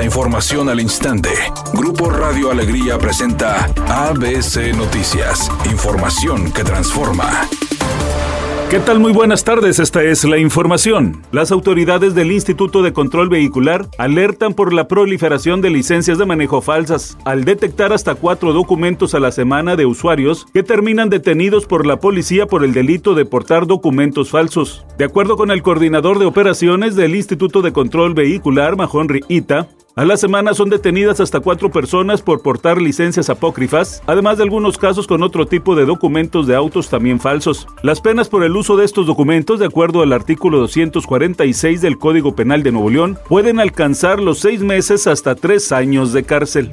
La información al instante. Grupo Radio Alegría presenta ABC Noticias. Información que transforma. ¿Qué tal? Muy buenas tardes, esta es la información. Las autoridades del Instituto de Control Vehicular alertan por la proliferación de licencias de manejo falsas, al detectar hasta cuatro documentos a la semana de usuarios que terminan detenidos por la policía por el delito de portar documentos falsos. De acuerdo con el coordinador de operaciones del Instituto de Control Vehicular, Mahon Ita, a la semana son detenidas hasta cuatro personas por portar licencias apócrifas, además de algunos casos con otro tipo de documentos de autos también falsos. Las penas por el uso de estos documentos, de acuerdo al artículo 246 del Código Penal de Nuevo León, pueden alcanzar los seis meses hasta tres años de cárcel.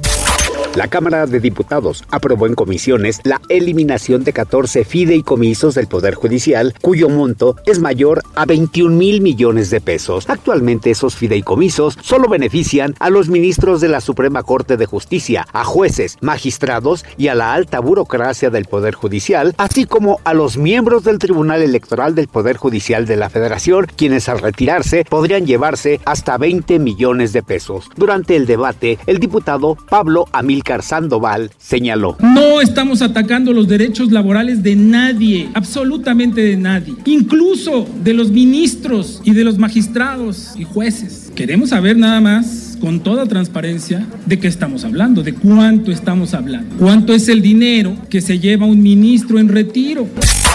La Cámara de Diputados aprobó en comisiones la eliminación de 14 fideicomisos del Poder Judicial, cuyo monto es mayor a 21 mil millones de pesos. Actualmente esos fideicomisos solo benefician a los ministros de la Suprema Corte de Justicia, a jueces, magistrados y a la alta burocracia del Poder Judicial, así como a los miembros del Tribunal Electoral del Poder Judicial de la Federación, quienes al retirarse podrían llevarse hasta 20 millones de pesos. Durante el debate, el diputado Pablo Amilcar Sandoval señaló. No estamos atacando los derechos laborales de nadie, absolutamente de nadie, incluso de los ministros y de los magistrados y jueces. Queremos saber nada más con toda transparencia de qué estamos hablando, de cuánto estamos hablando, cuánto es el dinero que se lleva un ministro en retiro.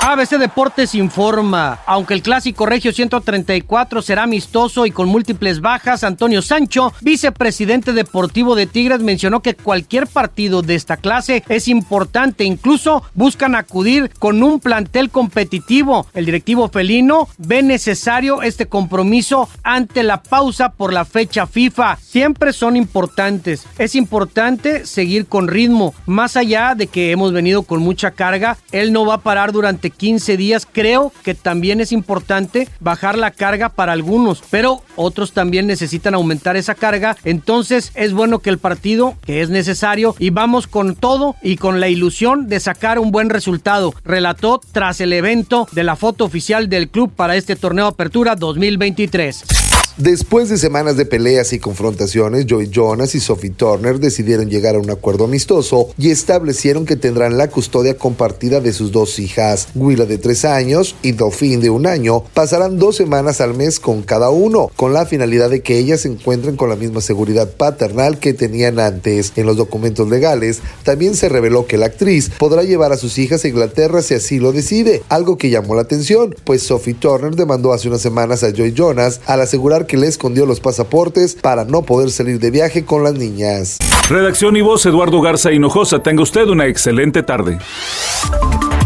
ABC Deportes informa, aunque el clásico Regio 134 será amistoso y con múltiples bajas, Antonio Sancho, vicepresidente deportivo de Tigres, mencionó que cualquier partido de esta clase es importante, incluso buscan acudir con un plantel competitivo. El directivo felino ve necesario este compromiso ante la pausa por la fecha FIFA. Siempre son importantes. Es importante seguir con ritmo, más allá de que hemos venido con mucha carga, él no va a parar durante 15 días. Creo que también es importante bajar la carga para algunos, pero otros también necesitan aumentar esa carga. Entonces es bueno que el partido, que es necesario, y vamos con todo y con la ilusión de sacar un buen resultado. Relató tras el evento de la foto oficial del club para este torneo Apertura 2023. Después de semanas de peleas y confrontaciones, Joey Jonas y Sophie Turner decidieron llegar a un acuerdo amistoso y establecieron que tendrán la custodia compartida de sus dos hijas. Willa de tres años y Dauphine de un año pasarán dos semanas al mes con cada uno, con la finalidad de que ellas se encuentren con la misma seguridad paternal que tenían antes. En los documentos legales también se reveló que la actriz podrá llevar a sus hijas a Inglaterra si así lo decide, algo que llamó la atención, pues Sophie Turner demandó hace unas semanas a Joy Jonas al asegurar que le escondió los pasaportes para no poder salir de viaje con las niñas. Redacción y voz Eduardo Garza Hinojosa. Tenga usted una excelente tarde.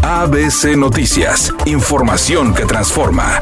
ABC Noticias. Información que transforma.